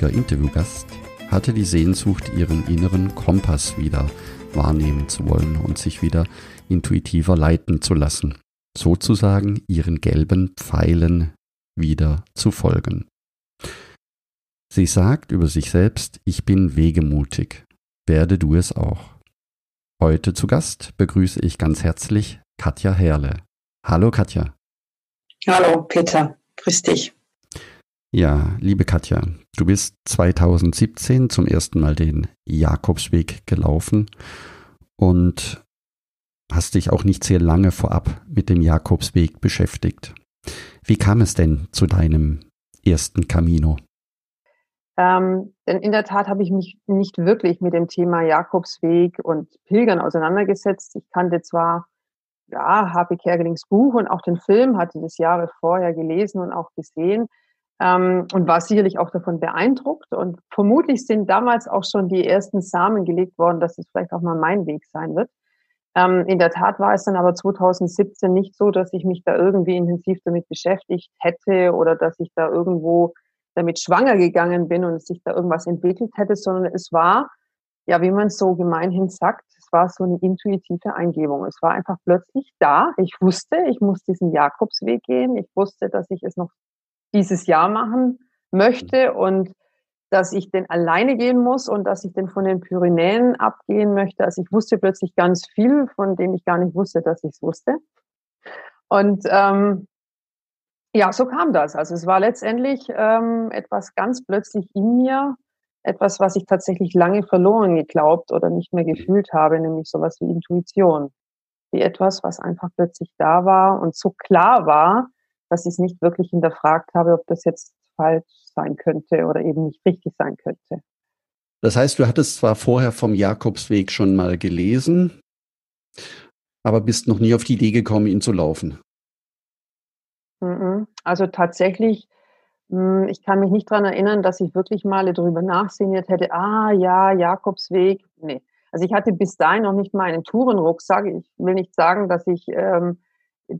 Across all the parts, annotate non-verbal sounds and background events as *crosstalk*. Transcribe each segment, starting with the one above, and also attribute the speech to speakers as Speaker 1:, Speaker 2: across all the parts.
Speaker 1: Heutiger Interviewgast hatte die Sehnsucht, ihren inneren Kompass wieder wahrnehmen zu wollen und sich wieder intuitiver leiten zu lassen, sozusagen ihren gelben Pfeilen wieder zu folgen. Sie sagt über sich selbst, ich bin wegemutig, werde du es auch. Heute zu Gast begrüße ich ganz herzlich Katja Herle. Hallo Katja.
Speaker 2: Hallo Peter, grüß dich.
Speaker 1: Ja, liebe Katja, du bist 2017 zum ersten Mal den Jakobsweg gelaufen und hast dich auch nicht sehr lange vorab mit dem Jakobsweg beschäftigt. Wie kam es denn zu deinem ersten Camino?
Speaker 2: Ähm, denn in der Tat habe ich mich nicht wirklich mit dem Thema Jakobsweg und Pilgern auseinandergesetzt. Ich kannte zwar ja, H.P. Kerkelings Buch und auch den Film, hatte das Jahre vorher gelesen und auch gesehen, ähm, und war sicherlich auch davon beeindruckt. Und vermutlich sind damals auch schon die ersten Samen gelegt worden, dass es vielleicht auch mal mein Weg sein wird. Ähm, in der Tat war es dann aber 2017 nicht so, dass ich mich da irgendwie intensiv damit beschäftigt hätte oder dass ich da irgendwo damit schwanger gegangen bin und sich da irgendwas entwickelt hätte, sondern es war, ja, wie man so gemeinhin sagt, es war so eine intuitive Eingebung. Es war einfach plötzlich da. Ich wusste, ich muss diesen Jakobsweg gehen. Ich wusste, dass ich es noch dieses Jahr machen möchte und dass ich den alleine gehen muss und dass ich den von den Pyrenäen abgehen möchte. Also ich wusste plötzlich ganz viel, von dem ich gar nicht wusste, dass ich es wusste. Und ähm, ja, so kam das. Also es war letztendlich ähm, etwas ganz plötzlich in mir, etwas, was ich tatsächlich lange verloren geglaubt oder nicht mehr gefühlt habe, nämlich sowas wie Intuition. Wie etwas, was einfach plötzlich da war und so klar war, dass ich es nicht wirklich hinterfragt habe, ob das jetzt falsch sein könnte oder eben nicht richtig sein könnte.
Speaker 1: Das heißt, du hattest zwar vorher vom Jakobsweg schon mal gelesen, aber bist noch nie auf die Idee gekommen, ihn zu laufen.
Speaker 2: Also tatsächlich, hm, ich kann mich nicht daran erinnern, dass ich wirklich mal darüber nachsinniert hätte, ah ja, Jakobsweg. Nee. Also ich hatte bis dahin noch nicht mal einen Tourenrucksack. Ich will nicht sagen, dass ich ähm,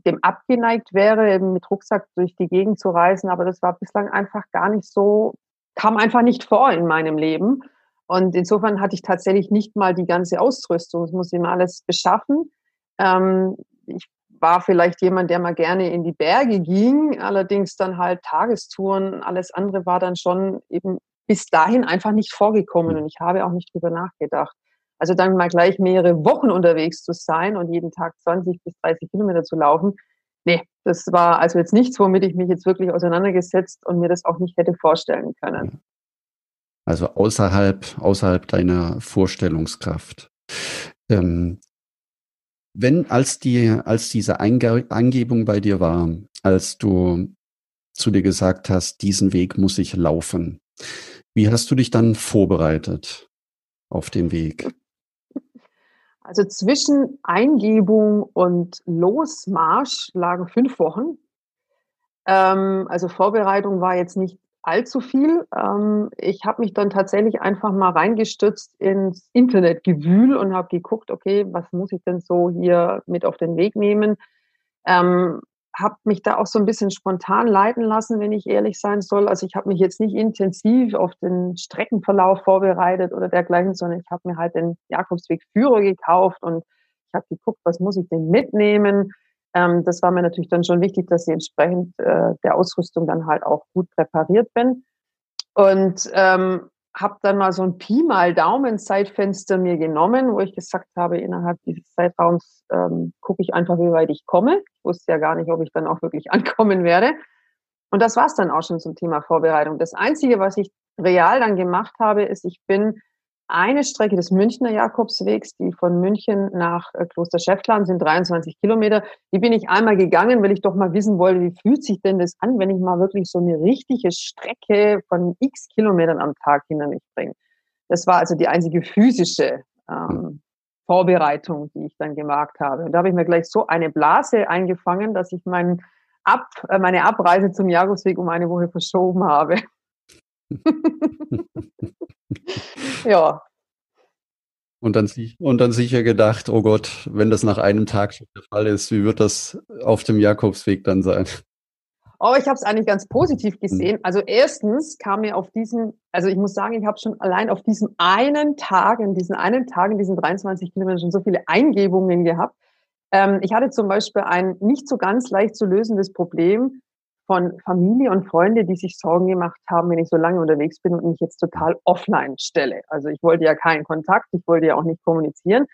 Speaker 2: dem abgeneigt wäre, mit Rucksack durch die Gegend zu reisen, aber das war bislang einfach gar nicht so, kam einfach nicht vor in meinem Leben. Und insofern hatte ich tatsächlich nicht mal die ganze Ausrüstung. Es muss immer alles beschaffen. Ähm, ich war vielleicht jemand, der mal gerne in die Berge ging, allerdings dann halt Tagestouren. Alles andere war dann schon eben bis dahin einfach nicht vorgekommen und ich habe auch nicht drüber nachgedacht. Also dann mal gleich mehrere Wochen unterwegs zu sein und jeden Tag 20 bis 30 Kilometer zu laufen, nee, das war also jetzt nichts, womit ich mich jetzt wirklich auseinandergesetzt und mir das auch nicht hätte vorstellen können.
Speaker 1: Also außerhalb, außerhalb deiner Vorstellungskraft. Ähm, wenn, als die, als diese Einge Eingebung bei dir war, als du zu dir gesagt hast, diesen Weg muss ich laufen, wie hast du dich dann vorbereitet auf den Weg?
Speaker 2: Also zwischen Eingebung und Losmarsch lagen fünf Wochen. Ähm, also Vorbereitung war jetzt nicht allzu viel. Ähm, ich habe mich dann tatsächlich einfach mal reingestützt ins Internetgewühl und habe geguckt, okay, was muss ich denn so hier mit auf den Weg nehmen? Ähm, habe mich da auch so ein bisschen spontan leiten lassen, wenn ich ehrlich sein soll. Also ich habe mich jetzt nicht intensiv auf den Streckenverlauf vorbereitet oder dergleichen, sondern ich habe mir halt den Jakobsweg Führer gekauft und ich habe geguckt, was muss ich denn mitnehmen. Ähm, das war mir natürlich dann schon wichtig, dass ich entsprechend äh, der Ausrüstung dann halt auch gut präpariert bin. Und ähm, habe dann mal so ein Pi mal Daumen Zeitfenster mir genommen, wo ich gesagt habe, innerhalb dieses Zeitraums ähm, gucke ich einfach, wie weit ich komme. Ich wusste ja gar nicht, ob ich dann auch wirklich *laughs* ankommen werde. Und das war es dann auch schon zum Thema Vorbereitung. Das Einzige, was ich real dann gemacht habe, ist, ich bin eine Strecke des Münchner Jakobswegs, die von München nach äh, Kloster Schäftlarn sind 23 Kilometer. Die bin ich einmal gegangen, weil ich doch mal wissen wollte, wie fühlt sich denn das an, wenn ich mal wirklich so eine richtige Strecke von x Kilometern am Tag hinter mich bringe. Das war also die einzige physische ähm, Vorbereitung, die ich dann gemacht habe. Und da habe ich mir gleich so eine Blase eingefangen, dass ich mein Ab, äh, meine Abreise zum Jakobsweg um eine Woche verschoben habe. Ja.
Speaker 1: Und dann, und dann sicher gedacht, oh Gott, wenn das nach einem Tag schon der Fall ist, wie wird das auf dem Jakobsweg dann sein?
Speaker 2: Oh, ich habe es eigentlich ganz positiv hm. gesehen. Also erstens kam mir auf diesen, also ich muss sagen, ich habe schon allein auf diesem einen Tag, in diesen einen Tag, in diesen 23 Kilometern schon so viele Eingebungen gehabt. Ähm, ich hatte zum Beispiel ein nicht so ganz leicht zu lösendes Problem von Familie und Freunde, die sich Sorgen gemacht haben, wenn ich so lange unterwegs bin und mich jetzt total offline stelle. Also ich wollte ja keinen Kontakt, ich wollte ja auch nicht kommunizieren.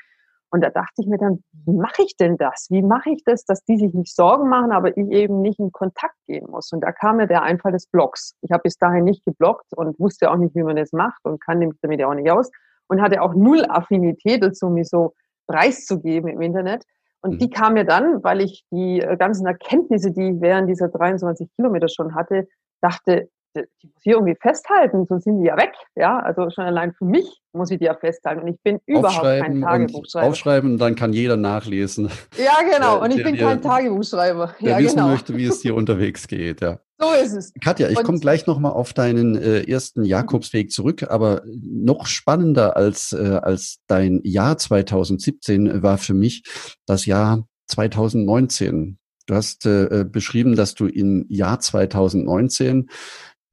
Speaker 2: Und da dachte ich mir dann, wie mache ich denn das? Wie mache ich das, dass die sich nicht Sorgen machen, aber ich eben nicht in Kontakt gehen muss? Und da kam mir der Einfall des Blogs. Ich habe bis dahin nicht geblockt und wusste auch nicht, wie man das macht und kann mich damit ja auch nicht aus und hatte auch null Affinität dazu, mich so preiszugeben im Internet. Und mhm. die kam mir dann, weil ich die äh, ganzen Erkenntnisse, die ich während dieser 23 Kilometer schon hatte, dachte, die muss ich irgendwie festhalten, sonst sind die ja weg. Ja, also schon allein für mich muss ich die ja festhalten. Und ich bin überhaupt kein Tagebuchschreiber.
Speaker 1: Aufschreiben, dann kann jeder nachlesen.
Speaker 2: Ja, genau. Und ich bin kein Tagebuchschreiber.
Speaker 1: Der
Speaker 2: ja,
Speaker 1: wissen
Speaker 2: genau.
Speaker 1: möchte, wie es dir unterwegs geht, ja.
Speaker 2: So ist es.
Speaker 1: Katja, ich komme gleich nochmal auf deinen äh, ersten Jakobsweg zurück, aber noch spannender als, äh, als dein Jahr 2017 war für mich das Jahr 2019. Du hast äh, beschrieben, dass du im Jahr 2019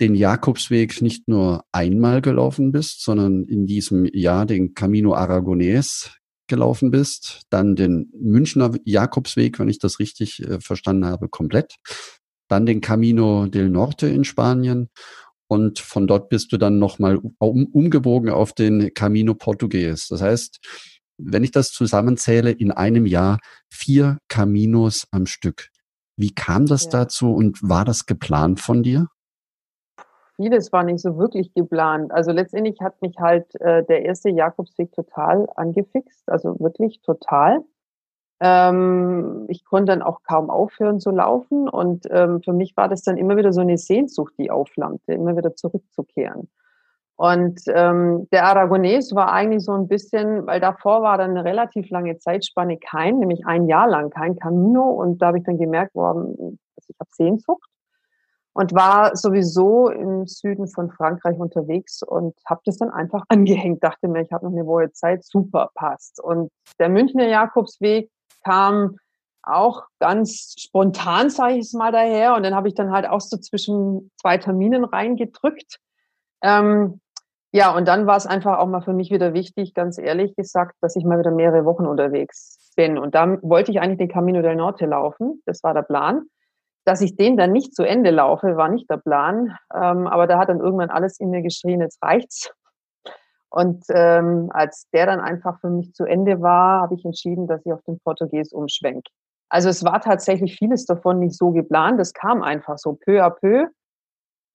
Speaker 1: den Jakobsweg nicht nur einmal gelaufen bist, sondern in diesem Jahr den Camino Aragonés gelaufen bist, dann den Münchner Jakobsweg, wenn ich das richtig äh, verstanden habe, komplett, dann den Camino del Norte in Spanien und von dort bist du dann nochmal um, umgebogen auf den Camino Portugues. Das heißt, wenn ich das zusammenzähle, in einem Jahr vier Caminos am Stück. Wie kam das ja. dazu und war das geplant von dir?
Speaker 2: Vieles war nicht so wirklich geplant. Also letztendlich hat mich halt äh, der erste Jakobsweg total angefixt, also wirklich total. Ähm, ich konnte dann auch kaum aufhören zu laufen und ähm, für mich war das dann immer wieder so eine Sehnsucht, die aufflammte, immer wieder zurückzukehren. Und ähm, der Aragonés war eigentlich so ein bisschen, weil davor war dann eine relativ lange Zeitspanne kein, nämlich ein Jahr lang kein Camino und da habe ich dann gemerkt, boah, also ich habe Sehnsucht und war sowieso im Süden von Frankreich unterwegs und habe das dann einfach *laughs* angehängt. Dachte mir, ich habe noch eine Woche Zeit, super passt. Und der Münchner Jakobsweg kam auch ganz spontan, sage ich es mal daher. Und dann habe ich dann halt auch so zwischen zwei Terminen reingedrückt. Ähm, ja, und dann war es einfach auch mal für mich wieder wichtig, ganz ehrlich gesagt, dass ich mal wieder mehrere Wochen unterwegs bin. Und da wollte ich eigentlich den Camino del Norte laufen. Das war der Plan. Dass ich den dann nicht zu Ende laufe, war nicht der Plan. Ähm, aber da hat dann irgendwann alles in mir geschrien, jetzt reicht's. Und ähm, als der dann einfach für mich zu Ende war, habe ich entschieden, dass ich auf den Portugies umschwenke. Also es war tatsächlich vieles davon nicht so geplant. Es kam einfach so peu à peu.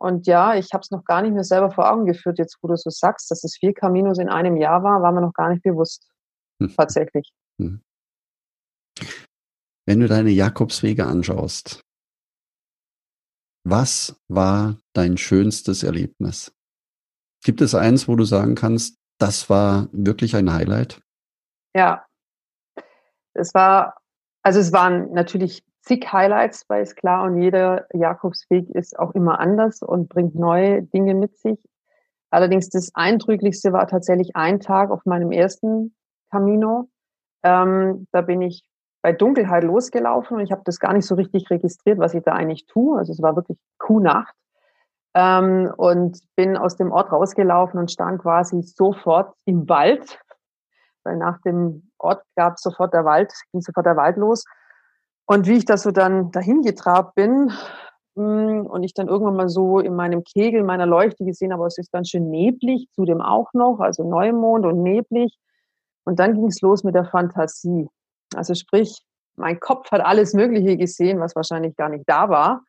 Speaker 2: Und ja, ich habe es noch gar nicht mehr selber vor Augen geführt, jetzt wo du so sagst, dass es vier Caminos in einem Jahr war, war mir noch gar nicht bewusst. Hm. Tatsächlich. Hm.
Speaker 1: Wenn du deine Jakobswege anschaust, was war dein schönstes Erlebnis? Gibt es eins, wo du sagen kannst, das war wirklich ein Highlight?
Speaker 2: Ja, es war, also es waren natürlich zig Highlights, weil es klar und jeder Jakobsweg ist auch immer anders und bringt neue Dinge mit sich. Allerdings das Eindrücklichste war tatsächlich ein Tag auf meinem ersten Camino. Ähm, da bin ich bei Dunkelheit losgelaufen und ich habe das gar nicht so richtig registriert, was ich da eigentlich tue. Also es war wirklich Kuhnacht. Ähm, und bin aus dem Ort rausgelaufen und stand quasi sofort im Wald, weil nach dem Ort gab sofort der Wald, ging sofort der Wald los. Und wie ich da so dann dahin getrabt bin mm, und ich dann irgendwann mal so in meinem Kegel meiner Leuchte gesehen habe, es ist ganz schön neblig, zudem auch noch, also Neumond und neblig. Und dann ging es los mit der Fantasie. Also sprich, mein Kopf hat alles Mögliche gesehen, was wahrscheinlich gar nicht da war.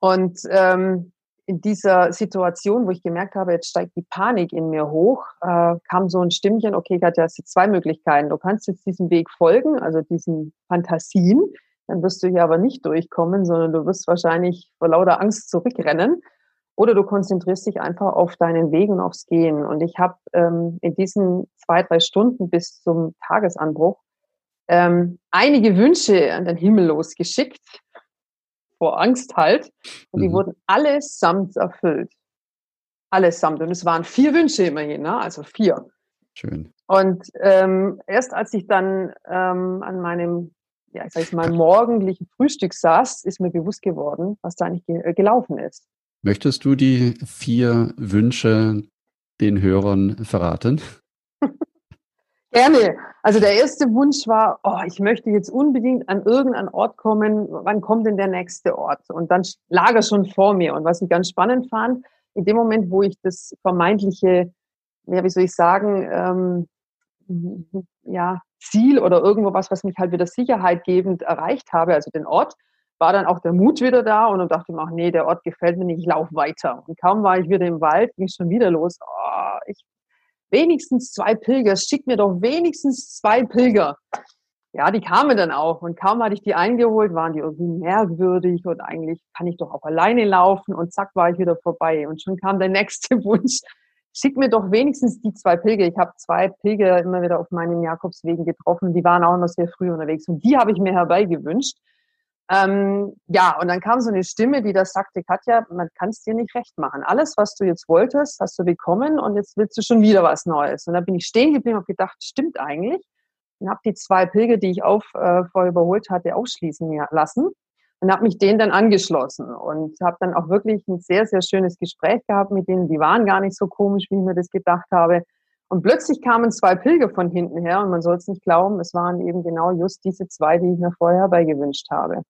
Speaker 2: Und ähm, in dieser Situation, wo ich gemerkt habe, jetzt steigt die Panik in mir hoch, äh, kam so ein Stimmchen, okay, Katja, hast jetzt zwei Möglichkeiten. Du kannst jetzt diesem Weg folgen, also diesen Fantasien, dann wirst du hier aber nicht durchkommen, sondern du wirst wahrscheinlich vor lauter Angst zurückrennen. Oder du konzentrierst dich einfach auf deinen Weg und aufs Gehen. Und ich habe ähm, in diesen zwei, drei Stunden bis zum Tagesanbruch ähm, einige Wünsche an den Himmel losgeschickt, vor Angst halt. Und die mhm. wurden allesamt erfüllt. Allesamt. Und es waren vier Wünsche immerhin, ne? also vier.
Speaker 1: Schön.
Speaker 2: Und ähm, erst als ich dann ähm, an meinem, ja, ich sag mal, morgendlichen Frühstück saß, ist mir bewusst geworden, was da eigentlich ge äh, gelaufen ist.
Speaker 1: Möchtest du die vier Wünsche den Hörern verraten? *laughs*
Speaker 2: Gerne. Also der erste Wunsch war, oh, ich möchte jetzt unbedingt an irgendeinen Ort kommen. Wann kommt denn der nächste Ort? Und dann lag er schon vor mir. Und was ich ganz spannend fand, in dem Moment, wo ich das vermeintliche, ja, wie soll ich sagen, ähm, *laughs* ja, Ziel oder irgendwo was, was mich halt wieder sicherheitgebend erreicht habe, also den Ort, war dann auch der Mut wieder da und dann dachte ich mir, ach nee, der Ort gefällt mir nicht, ich laufe weiter. Und kaum war ich wieder im Wald, ging es schon wieder los. Oh, ich, wenigstens zwei Pilger, schick mir doch wenigstens zwei Pilger. Ja, die kamen dann auch und kaum hatte ich die eingeholt, waren die irgendwie merkwürdig und eigentlich kann ich doch auch alleine laufen und zack war ich wieder vorbei. Und schon kam der *laughs* nächste Wunsch, schick mir doch wenigstens die zwei Pilger. Ich habe zwei Pilger immer wieder auf meinen Jakobswegen getroffen, die waren auch immer sehr früh unterwegs und die habe ich mir herbeigewünscht. Ähm, ja, und dann kam so eine Stimme, die das sagte, Katja, man kann es dir nicht recht machen. Alles, was du jetzt wolltest, hast du bekommen und jetzt willst du schon wieder was Neues. Und da bin ich stehen geblieben und gedacht, stimmt eigentlich. Und habe die zwei Pilger, die ich auf, äh, vorher überholt hatte, ausschließen lassen und habe mich denen dann angeschlossen und habe dann auch wirklich ein sehr, sehr schönes Gespräch gehabt mit denen. Die waren gar nicht so komisch, wie ich mir das gedacht habe. Und plötzlich kamen zwei Pilger von hinten her und man soll es nicht glauben, es waren eben genau just diese zwei, die ich mir vorher herbeigewünscht habe.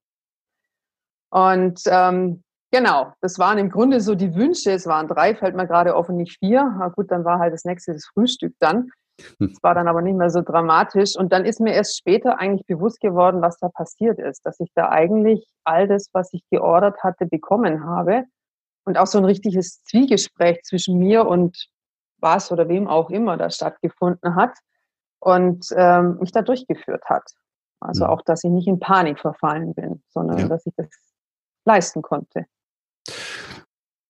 Speaker 2: Und ähm, genau, das waren im Grunde so die Wünsche. Es waren drei, fällt mir gerade offen, nicht vier. Na gut, dann war halt das nächste das Frühstück dann. Das war dann aber nicht mehr so dramatisch. Und dann ist mir erst später eigentlich bewusst geworden, was da passiert ist, dass ich da eigentlich all das, was ich geordert hatte, bekommen habe. Und auch so ein richtiges Zwiegespräch zwischen mir und was oder wem auch immer da stattgefunden hat und ähm, mich da durchgeführt hat. Also auch, dass ich nicht in Panik verfallen bin, sondern ja. dass ich das leisten konnte.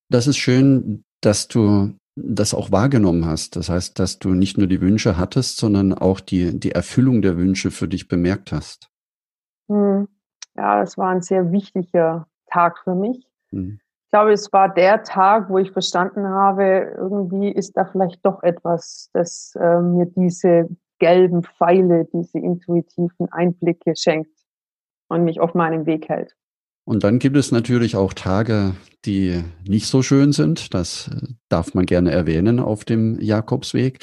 Speaker 1: Das ist schön, dass du das auch wahrgenommen hast. Das heißt, dass du nicht nur die Wünsche hattest, sondern auch die, die Erfüllung der Wünsche für dich bemerkt hast.
Speaker 2: Hm. Ja, das war ein sehr wichtiger Tag für mich. Hm. Ich glaube, es war der Tag, wo ich verstanden habe, irgendwie ist da vielleicht doch etwas, das äh, mir diese gelben Pfeile, diese intuitiven Einblicke schenkt und mich auf meinem Weg hält.
Speaker 1: Und dann gibt es natürlich auch Tage, die nicht so schön sind. Das äh, darf man gerne erwähnen auf dem Jakobsweg.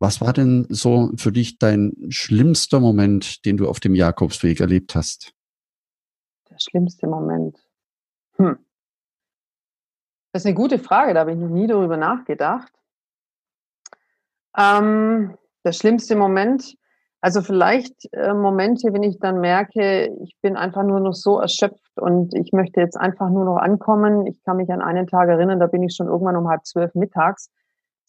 Speaker 1: Was war denn so für dich dein schlimmster Moment, den du auf dem Jakobsweg erlebt hast?
Speaker 2: Der schlimmste Moment. Hm. Das ist eine gute Frage, da habe ich noch nie darüber nachgedacht. Ähm, der schlimmste Moment, also vielleicht äh, Momente, wenn ich dann merke, ich bin einfach nur noch so erschöpft und ich möchte jetzt einfach nur noch ankommen. Ich kann mich an einen Tag erinnern, da bin ich schon irgendwann um halb zwölf mittags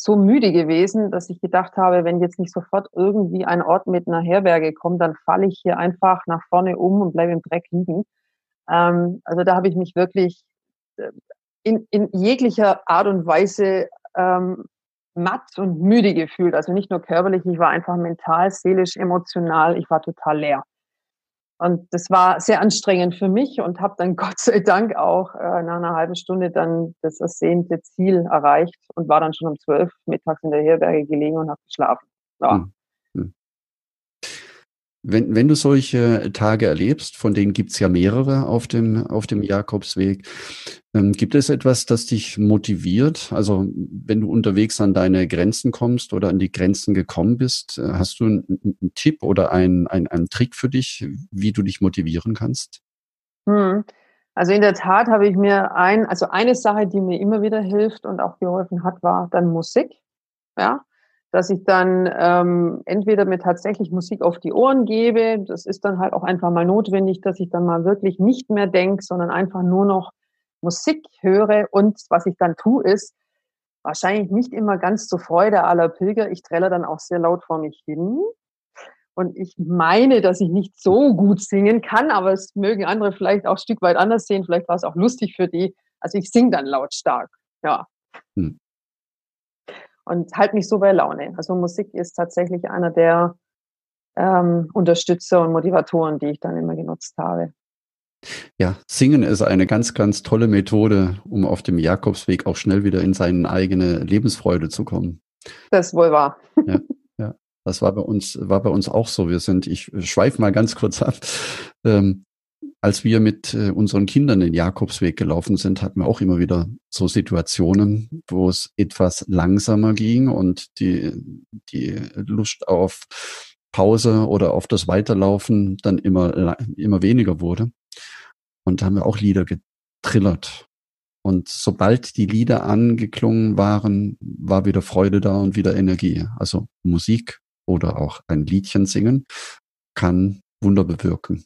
Speaker 2: so müde gewesen, dass ich gedacht habe, wenn jetzt nicht sofort irgendwie ein Ort mit einer Herberge kommt, dann falle ich hier einfach nach vorne um und bleibe im Dreck liegen. Ähm, also da habe ich mich wirklich äh, in, in jeglicher Art und Weise ähm, matt und müde gefühlt. Also nicht nur körperlich, ich war einfach mental, seelisch, emotional, ich war total leer. Und das war sehr anstrengend für mich und habe dann *laughs* Gott sei Dank auch äh, nach einer halben Stunde dann das ersehnte Ziel erreicht und war dann schon um zwölf mittags in der Herberge gelegen und habe geschlafen. Ja. Hm.
Speaker 1: Wenn, wenn du solche Tage erlebst, von denen gibt's ja mehrere auf dem, auf dem Jakobsweg, ähm, gibt es etwas, das dich motiviert? Also wenn du unterwegs an deine Grenzen kommst oder an die Grenzen gekommen bist, äh, hast du einen, einen Tipp oder einen, einen, einen Trick für dich, wie du dich motivieren kannst?
Speaker 2: Hm. Also in der Tat habe ich mir ein, also eine Sache, die mir immer wieder hilft und auch geholfen hat, war dann Musik. Ja, dass ich dann ähm, entweder mir tatsächlich Musik auf die Ohren gebe, das ist dann halt auch einfach mal notwendig, dass ich dann mal wirklich nicht mehr denke, sondern einfach nur noch Musik höre und was ich dann tue, ist wahrscheinlich nicht immer ganz zur Freude aller Pilger. Ich trälle dann auch sehr laut vor mich hin. Und ich meine, dass ich nicht so gut singen kann, aber es mögen andere vielleicht auch ein Stück weit anders sehen. Vielleicht war es auch lustig für die. Also ich singe dann lautstark. Ja. Hm. Und halt mich so bei Laune. Also Musik ist tatsächlich einer der ähm, Unterstützer und Motivatoren, die ich dann immer genutzt habe.
Speaker 1: Ja, Singen ist eine ganz, ganz tolle Methode, um auf dem Jakobsweg auch schnell wieder in seine eigene Lebensfreude zu kommen.
Speaker 2: Das ist wohl wahr. *laughs*
Speaker 1: Ja, ja. Das war bei uns, war bei uns auch so. Wir sind, ich schweife mal ganz kurz ab. Ähm, als wir mit äh, unseren Kindern den Jakobsweg gelaufen sind, hatten wir auch immer wieder so Situationen, wo es etwas langsamer ging und die, die Lust auf Pause oder auf das Weiterlaufen dann immer, immer weniger wurde. Und da haben wir auch Lieder getrillert. Und sobald die Lieder angeklungen waren, war wieder Freude da und wieder Energie. Also Musik oder auch ein Liedchen singen kann Wunder bewirken.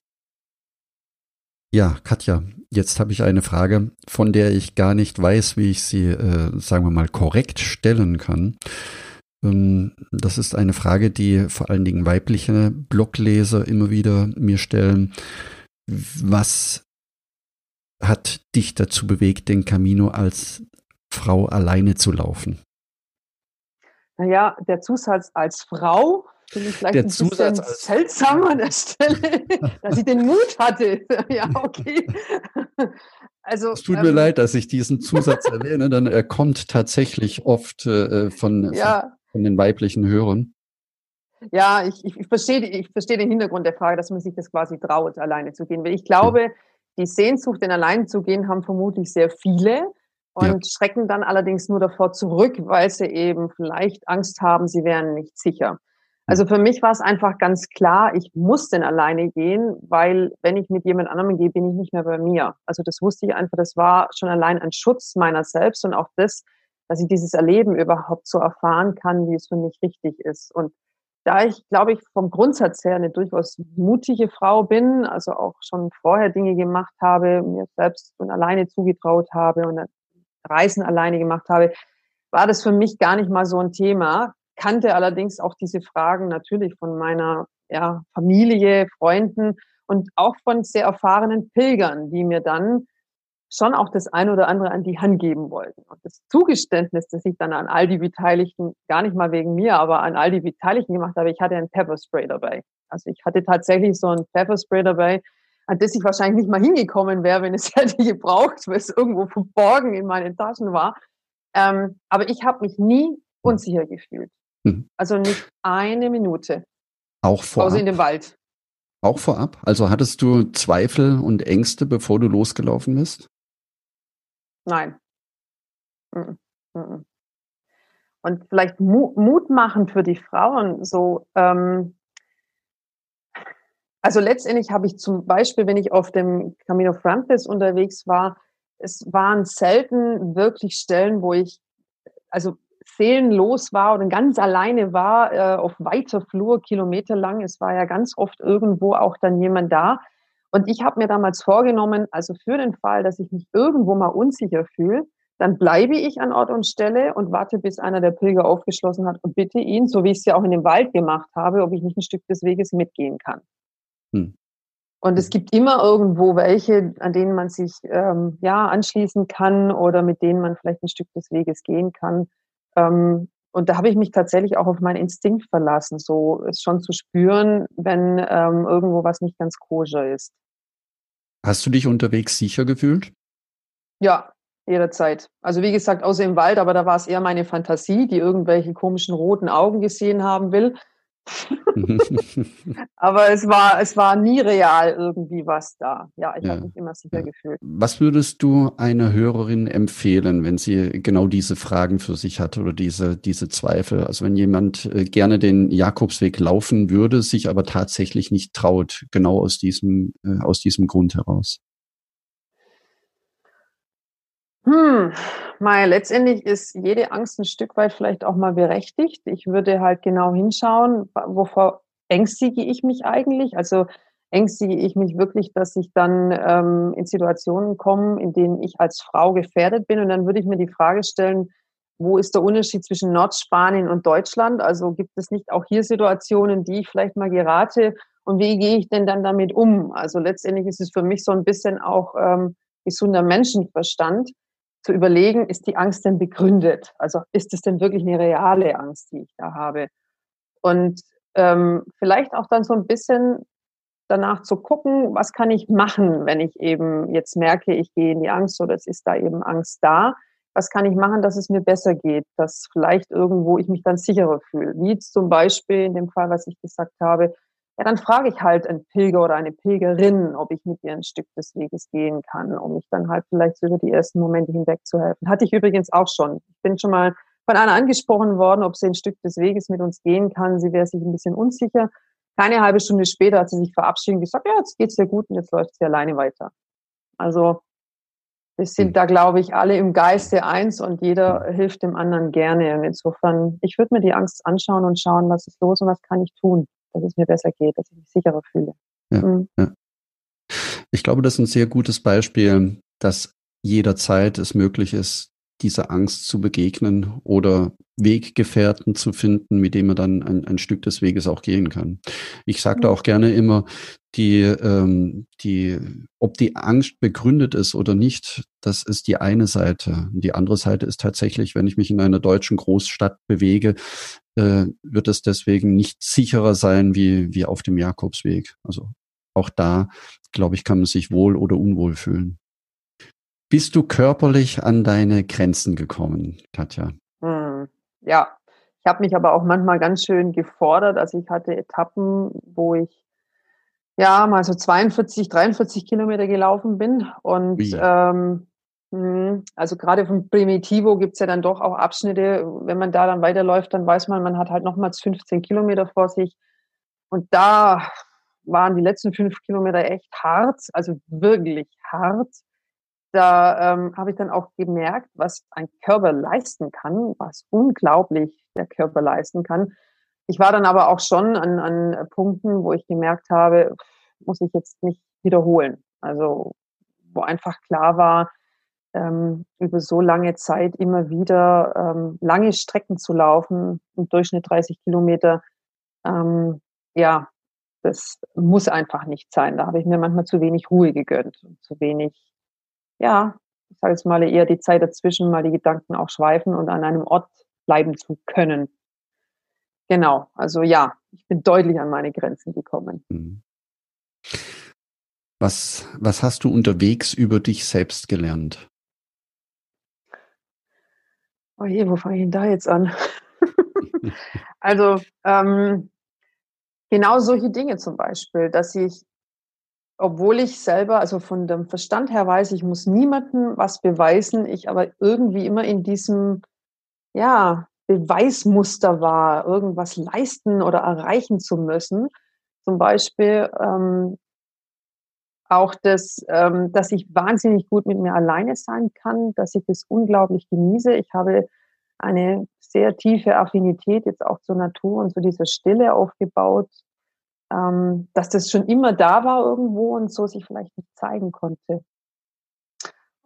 Speaker 1: Ja, Katja, jetzt habe ich eine Frage, von der ich gar nicht weiß, wie ich sie, äh, sagen wir mal, korrekt stellen kann. Ähm, das ist eine Frage, die vor allen Dingen weibliche Blogleser immer wieder mir stellen. Was hat dich dazu bewegt, den Camino als Frau alleine zu laufen?
Speaker 2: Naja, der Zusatz als Frau finde ich vielleicht der ein Zusatz bisschen seltsam an der Stelle, *laughs* dass ich den Mut hatte. *laughs* ja, okay.
Speaker 1: Also, es tut ähm, mir leid, dass ich diesen Zusatz erwähne, denn er kommt tatsächlich oft äh, von, ja von den weiblichen Hörern?
Speaker 2: Ja, ich, ich, ich, verstehe, ich verstehe den Hintergrund der Frage, dass man sich das quasi traut, alleine zu gehen. Weil ich glaube, ja. die Sehnsucht, den alleine zu gehen, haben vermutlich sehr viele und ja. schrecken dann allerdings nur davor zurück, weil sie eben vielleicht Angst haben, sie wären nicht sicher. Also für mich war es einfach ganz klar, ich muss denn alleine gehen, weil wenn ich mit jemand anderem gehe, bin ich nicht mehr bei mir. Also das wusste ich einfach, das war schon allein ein Schutz meiner selbst und auch das, dass ich dieses Erleben überhaupt so erfahren kann, wie es für mich richtig ist. Und da ich, glaube ich, vom Grundsatz her eine durchaus mutige Frau bin, also auch schon vorher Dinge gemacht habe, mir selbst und alleine zugetraut habe und Reisen alleine gemacht habe, war das für mich gar nicht mal so ein Thema. Kannte allerdings auch diese Fragen natürlich von meiner ja, Familie, Freunden und auch von sehr erfahrenen Pilgern, die mir dann schon auch das eine oder andere an die Hand geben wollten. Und das Zugeständnis, das ich dann an all die Beteiligten, gar nicht mal wegen mir, aber an all die Beteiligten gemacht habe, ich hatte ein Pepperspray dabei. Also ich hatte tatsächlich so ein Pepperspray dabei, an das ich wahrscheinlich nicht mal hingekommen wäre, wenn es *laughs* hätte gebraucht, weil es irgendwo verborgen in meinen Taschen war. Ähm, aber ich habe mich nie unsicher gefühlt. Mhm. Also nicht eine Minute.
Speaker 1: Auch vorab?
Speaker 2: Außer in dem Wald.
Speaker 1: Auch vorab? Also hattest du Zweifel und Ängste, bevor du losgelaufen bist?
Speaker 2: Nein. Und vielleicht Mut machen für die Frauen, so, ähm, also letztendlich habe ich zum Beispiel, wenn ich auf dem Camino Frances unterwegs war, es waren selten wirklich Stellen, wo ich also seelenlos war oder ganz alleine war, äh, auf weiter Flur, kilometerlang. Es war ja ganz oft irgendwo auch dann jemand da. Und ich habe mir damals vorgenommen, also für den Fall, dass ich mich irgendwo mal unsicher fühle, dann bleibe ich an Ort und Stelle und warte, bis einer der Pilger aufgeschlossen hat und bitte ihn, so wie ich es ja auch in dem Wald gemacht habe, ob ich nicht ein Stück des Weges mitgehen kann. Hm. Und es gibt immer irgendwo welche, an denen man sich ähm, ja anschließen kann oder mit denen man vielleicht ein Stück des Weges gehen kann. Ähm, und da habe ich mich tatsächlich auch auf meinen Instinkt verlassen, so es schon zu spüren, wenn ähm, irgendwo was nicht ganz koscher ist.
Speaker 1: Hast du dich unterwegs sicher gefühlt?
Speaker 2: Ja, jederzeit. Also wie gesagt, außer im Wald, aber da war es eher meine Fantasie, die irgendwelche komischen roten Augen gesehen haben will. *laughs* *laughs* Aber es war, es war nie real irgendwie was da. Ja, ich ja. habe mich immer sicher ja. gefühlt.
Speaker 1: Was würdest du einer Hörerin empfehlen, wenn sie genau diese Fragen für sich hat oder diese, diese Zweifel? Also wenn jemand äh, gerne den Jakobsweg laufen würde, sich aber tatsächlich nicht traut, genau aus diesem, äh, aus diesem Grund heraus?
Speaker 2: Hm, mal letztendlich ist jede Angst ein Stück weit vielleicht auch mal berechtigt. Ich würde halt genau hinschauen, wovor ängstige ich mich eigentlich? Also ängstige ich mich wirklich, dass ich dann ähm, in Situationen komme, in denen ich als Frau gefährdet bin. Und dann würde ich mir die Frage stellen, wo ist der Unterschied zwischen Nordspanien und Deutschland? Also gibt es nicht auch hier Situationen, die ich vielleicht mal gerate? Und wie gehe ich denn dann damit um? Also letztendlich ist es für mich so ein bisschen auch ähm, gesunder Menschenverstand, zu überlegen, ist die Angst denn begründet? Also ist es denn wirklich eine reale Angst, die ich da habe? Und ähm, vielleicht auch dann so ein bisschen danach zu gucken, was kann ich machen, wenn ich eben jetzt merke, ich gehe in die Angst oder es ist da eben Angst da. Was kann ich machen, dass es mir besser geht, dass vielleicht irgendwo ich mich dann sicherer fühle? Wie zum Beispiel in dem Fall, was ich gesagt habe, ja, dann frage ich halt einen Pilger oder eine Pilgerin, ob ich mit ihr ein Stück des Weges gehen kann, um mich dann halt vielleicht so über die ersten Momente hinweg zu helfen. Hatte ich übrigens auch schon. Ich bin schon mal von einer angesprochen worden, ob sie ein Stück des Weges mit uns gehen kann. Sie wäre sich ein bisschen unsicher. Keine halbe Stunde später hat sie sich verabschiedet und gesagt, ja, jetzt geht's dir gut und jetzt läuft sie alleine weiter. Also wir sind hm. da, glaube ich, alle im Geiste eins und jeder hilft dem anderen gerne. Und insofern, ich würde mir die Angst anschauen und schauen, was ist los und was kann ich tun dass es mir besser geht, dass ich mich sicherer fühle.
Speaker 1: Ja, mhm. ja. Ich glaube, das ist ein sehr gutes Beispiel, dass jederzeit es möglich ist, dieser Angst zu begegnen oder Weggefährten zu finden, mit dem man dann ein, ein Stück des Weges auch gehen kann. Ich sage da auch gerne immer, die, ähm, die, ob die Angst begründet ist oder nicht, das ist die eine Seite. Die andere Seite ist tatsächlich, wenn ich mich in einer deutschen Großstadt bewege, äh, wird es deswegen nicht sicherer sein wie, wie auf dem Jakobsweg. Also auch da, glaube ich, kann man sich wohl oder unwohl fühlen. Bist du körperlich an deine Grenzen gekommen, Katja?
Speaker 2: Hm, ja, ich habe mich aber auch manchmal ganz schön gefordert. Also ich hatte Etappen, wo ich ja mal so 42, 43 Kilometer gelaufen bin und ähm, Mhm. Also gerade vom Primitivo gibt's ja dann doch auch Abschnitte. Wenn man da dann weiterläuft, dann weiß man, man hat halt nochmals 15 Kilometer vor sich. Und da waren die letzten fünf Kilometer echt hart, also wirklich hart. Da ähm, habe ich dann auch gemerkt, was ein Körper leisten kann, was unglaublich der Körper leisten kann. Ich war dann aber auch schon an, an Punkten, wo ich gemerkt habe, muss ich jetzt nicht wiederholen. Also wo einfach klar war, ähm, über so lange Zeit immer wieder ähm, lange Strecken zu laufen, im Durchschnitt 30 Kilometer, ähm, ja, das muss einfach nicht sein. Da habe ich mir manchmal zu wenig Ruhe gegönnt zu wenig, ja, ich sage jetzt mal eher die Zeit dazwischen, mal die Gedanken auch schweifen und an einem Ort bleiben zu können. Genau, also ja, ich bin deutlich an meine Grenzen gekommen. Mhm.
Speaker 1: Was, was hast du unterwegs über dich selbst gelernt?
Speaker 2: Oh je, wo fange ich denn da jetzt an? *laughs* also ähm, genau solche Dinge zum Beispiel, dass ich, obwohl ich selber, also von dem Verstand her weiß, ich muss niemandem was beweisen, ich aber irgendwie immer in diesem, ja, Beweismuster war, irgendwas leisten oder erreichen zu müssen. Zum Beispiel ähm, auch das, ähm, dass ich wahnsinnig gut mit mir alleine sein kann, dass ich das unglaublich genieße. Ich habe eine sehr tiefe Affinität jetzt auch zur Natur und zu dieser Stille aufgebaut, ähm, dass das schon immer da war irgendwo und so sich vielleicht nicht zeigen konnte.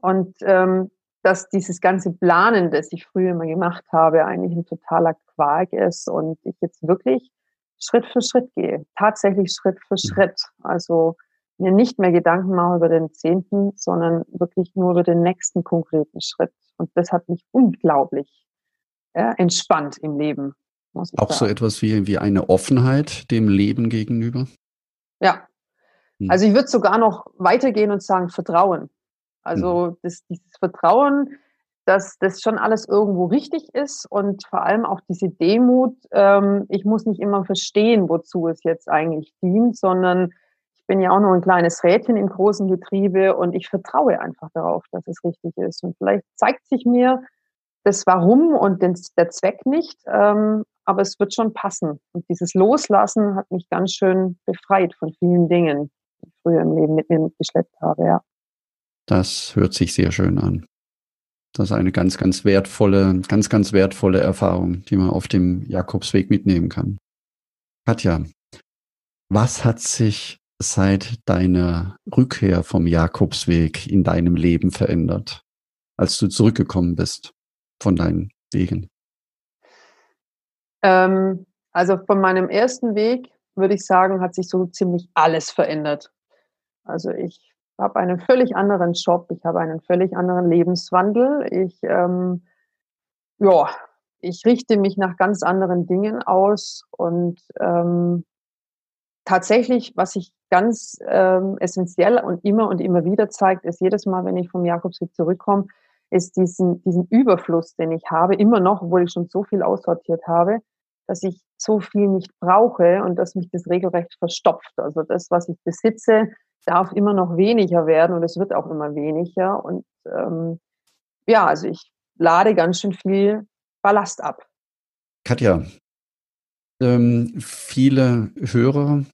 Speaker 2: Und ähm, dass dieses ganze Planen, das ich früher immer gemacht habe, eigentlich ein totaler Quark ist und ich jetzt wirklich Schritt für Schritt gehe, tatsächlich Schritt für mhm. Schritt. Also mir nicht mehr Gedanken mache über den zehnten, sondern wirklich nur über den nächsten konkreten Schritt. Und das hat mich unglaublich ja, entspannt im Leben.
Speaker 1: Ich Auch so etwas wie, wie eine Offenheit dem Leben gegenüber?
Speaker 2: Ja. Hm. Also ich würde sogar noch weitergehen und sagen Vertrauen. Also hm. das, dieses Vertrauen, dass das schon alles irgendwo richtig ist und vor allem auch diese Demut, ähm, ich muss nicht immer verstehen, wozu es jetzt eigentlich dient, sondern bin ja auch nur ein kleines Rädchen im großen Getriebe und ich vertraue einfach darauf, dass es richtig ist. Und vielleicht zeigt sich mir das Warum und den, der Zweck nicht, ähm, aber es wird schon passen. Und dieses Loslassen hat mich ganz schön befreit von vielen Dingen, die ich früher im Leben mit mir mitgeschleppt habe, ja.
Speaker 1: Das hört sich sehr schön an. Das ist eine ganz, ganz wertvolle, ganz, ganz wertvolle Erfahrung, die man auf dem Jakobsweg mitnehmen kann. Katja, was hat sich seit deiner Rückkehr vom Jakobsweg in deinem Leben verändert, als du zurückgekommen bist von deinen Wegen?
Speaker 2: Ähm, also von meinem ersten Weg würde ich sagen, hat sich so ziemlich alles verändert. Also ich habe einen völlig anderen Job, ich habe einen völlig anderen Lebenswandel. Ich, ähm, ja, ich richte mich nach ganz anderen Dingen aus und ähm, tatsächlich, was sich ganz ähm, essentiell und immer und immer wieder zeigt, ist jedes Mal, wenn ich vom Jakobsweg zurückkomme, ist diesen, diesen Überfluss, den ich habe, immer noch, obwohl ich schon so viel aussortiert habe, dass ich so viel nicht brauche und dass mich das regelrecht verstopft. Also das, was ich besitze, darf immer noch weniger werden und es wird auch immer weniger. Und ähm, ja, also ich lade ganz schön viel Ballast ab.
Speaker 1: Katja, ähm, viele Hörer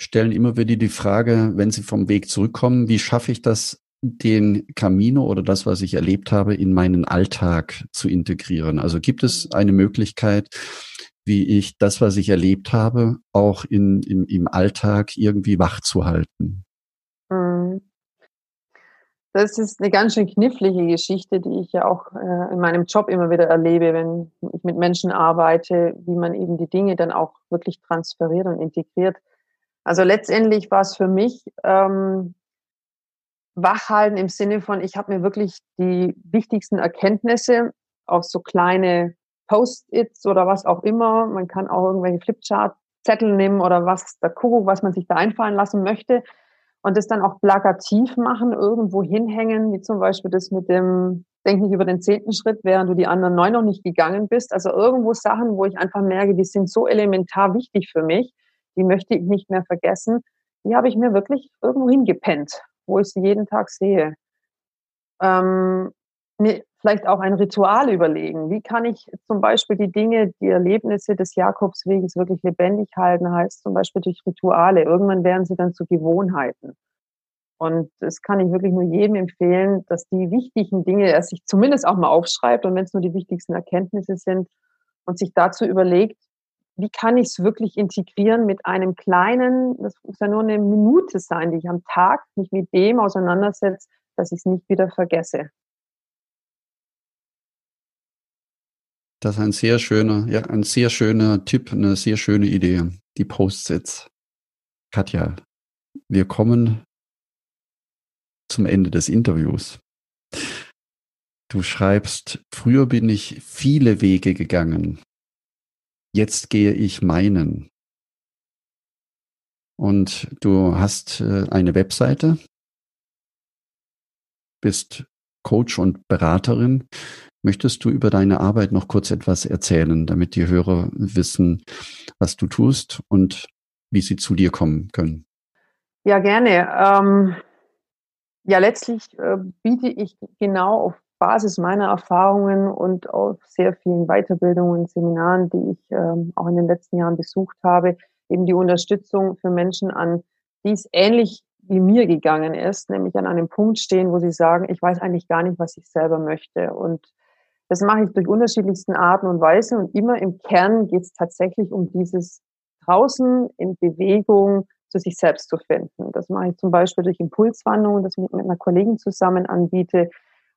Speaker 1: stellen immer wieder die Frage, wenn sie vom Weg zurückkommen, wie schaffe ich das, den Camino oder das, was ich erlebt habe, in meinen Alltag zu integrieren? Also gibt es mhm. eine Möglichkeit, wie ich das, was ich erlebt habe, auch in, im, im Alltag irgendwie wach zu halten? Mhm.
Speaker 2: Das ist eine ganz schön knifflige Geschichte, die ich ja auch äh, in meinem Job immer wieder erlebe, wenn ich mit Menschen arbeite, wie man eben die Dinge dann auch wirklich transferiert und integriert. Also letztendlich war es für mich ähm, wachhalten im Sinne von, ich habe mir wirklich die wichtigsten Erkenntnisse auf so kleine Post-its oder was auch immer. Man kann auch irgendwelche Flipchart-Zettel nehmen oder was, der Kuckuck, was man sich da einfallen lassen möchte. Und das dann auch plakativ machen, irgendwo hinhängen, wie zum Beispiel das mit dem, denk nicht über den zehnten Schritt, während du die anderen neun noch nicht gegangen bist. Also irgendwo Sachen, wo ich einfach merke, die sind so elementar wichtig für mich die möchte ich nicht mehr vergessen. Die habe ich mir wirklich irgendwo hingepennt, wo ich sie jeden Tag sehe. Ähm, mir vielleicht auch ein Ritual überlegen. Wie kann ich zum Beispiel die Dinge, die Erlebnisse des Jakobsweges wirklich lebendig halten, heißt zum Beispiel durch Rituale. Irgendwann werden sie dann zu Gewohnheiten. Und das kann ich wirklich nur jedem empfehlen, dass die wichtigen Dinge er sich zumindest auch mal aufschreibt und wenn es nur die wichtigsten Erkenntnisse sind und sich dazu überlegt, wie kann ich es wirklich integrieren mit einem kleinen, das muss ja nur eine Minute sein, die ich am Tag mich mit dem auseinandersetze, dass ich es nicht wieder vergesse.
Speaker 1: Das ist ein sehr schöner, ja, ein sehr schöner Tipp, eine sehr schöne Idee. Die Post-its. Katja, wir kommen zum Ende des Interviews. Du schreibst, früher bin ich viele Wege gegangen, jetzt gehe ich meinen. Und du hast äh, eine Webseite, bist Coach und Beraterin. Möchtest du über deine Arbeit noch kurz etwas erzählen, damit die Hörer wissen, was du tust und wie sie zu dir kommen können?
Speaker 2: Ja, gerne. Ähm, ja, letztlich äh, biete ich genau auf Basis meiner Erfahrungen und auf sehr vielen Weiterbildungen, Seminaren, die ich ähm, auch in den letzten Jahren besucht habe, eben die Unterstützung für Menschen an, die es ähnlich wie mir gegangen ist, nämlich an einem Punkt stehen, wo sie sagen, ich weiß eigentlich gar nicht, was ich selber möchte. Und das mache ich durch unterschiedlichsten Arten und Weise. Und immer im Kern geht es tatsächlich um dieses draußen in Bewegung zu sich selbst zu finden. Das mache ich zum Beispiel durch Impulswanderungen, das ich mit einer Kollegin zusammen anbiete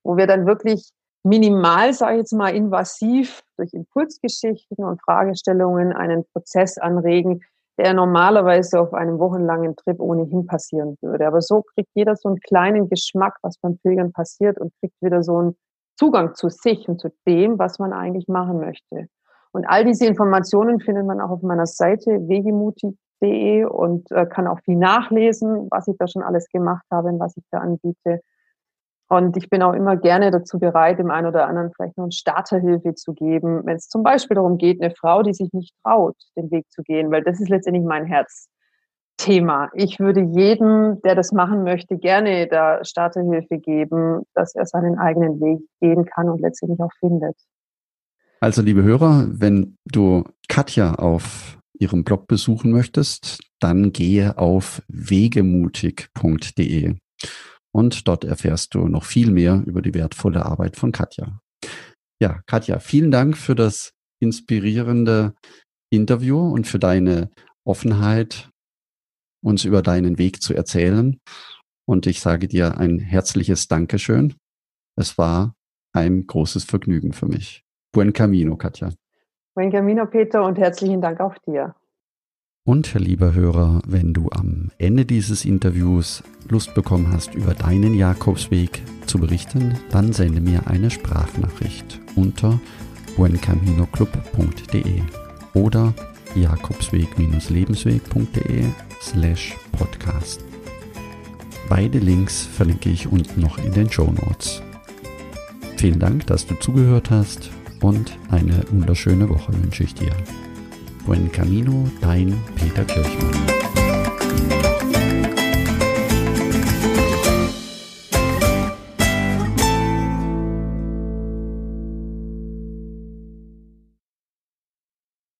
Speaker 2: wo wir dann wirklich minimal, sage ich jetzt mal, invasiv durch Impulsgeschichten und Fragestellungen einen Prozess anregen, der normalerweise auf einem wochenlangen Trip ohnehin passieren würde. Aber so kriegt jeder so einen kleinen Geschmack, was beim Pilgern passiert und kriegt wieder so einen Zugang zu sich und zu dem, was man eigentlich machen möchte. Und all diese Informationen findet man auch auf meiner Seite wegemutig.de und äh, kann auch viel nachlesen, was ich da schon alles gemacht habe und was ich da anbiete. Und ich bin auch immer gerne dazu bereit, dem einen oder anderen vielleicht noch eine Starterhilfe zu geben, wenn es zum Beispiel darum geht, eine Frau, die sich nicht traut, den Weg zu gehen, weil das ist letztendlich mein Herzthema. Ich würde jedem, der das machen möchte, gerne da Starterhilfe geben, dass er seinen eigenen Weg gehen kann und letztendlich auch findet.
Speaker 1: Also, liebe Hörer, wenn du Katja auf ihrem Blog besuchen möchtest, dann gehe auf wegemutig.de und dort erfährst du noch viel mehr über die wertvolle Arbeit von Katja. Ja, Katja, vielen Dank für das inspirierende Interview und für deine Offenheit uns über deinen Weg zu erzählen. Und ich sage dir ein herzliches Dankeschön. Es war ein großes Vergnügen für mich. Buen Camino, Katja.
Speaker 2: Buen Camino, Peter, und herzlichen Dank auch dir.
Speaker 1: Und lieber Hörer, wenn du am Ende dieses Interviews Lust bekommen hast, über deinen Jakobsweg zu berichten, dann sende mir eine Sprachnachricht unter buencaminoclub.de oder jakobsweg-lebensweg.de slash podcast. Beide Links verlinke ich unten noch in den Show Notes. Vielen Dank, dass du zugehört hast und eine wunderschöne Woche wünsche ich dir. Buen Camino, dein Peter Kirchmann.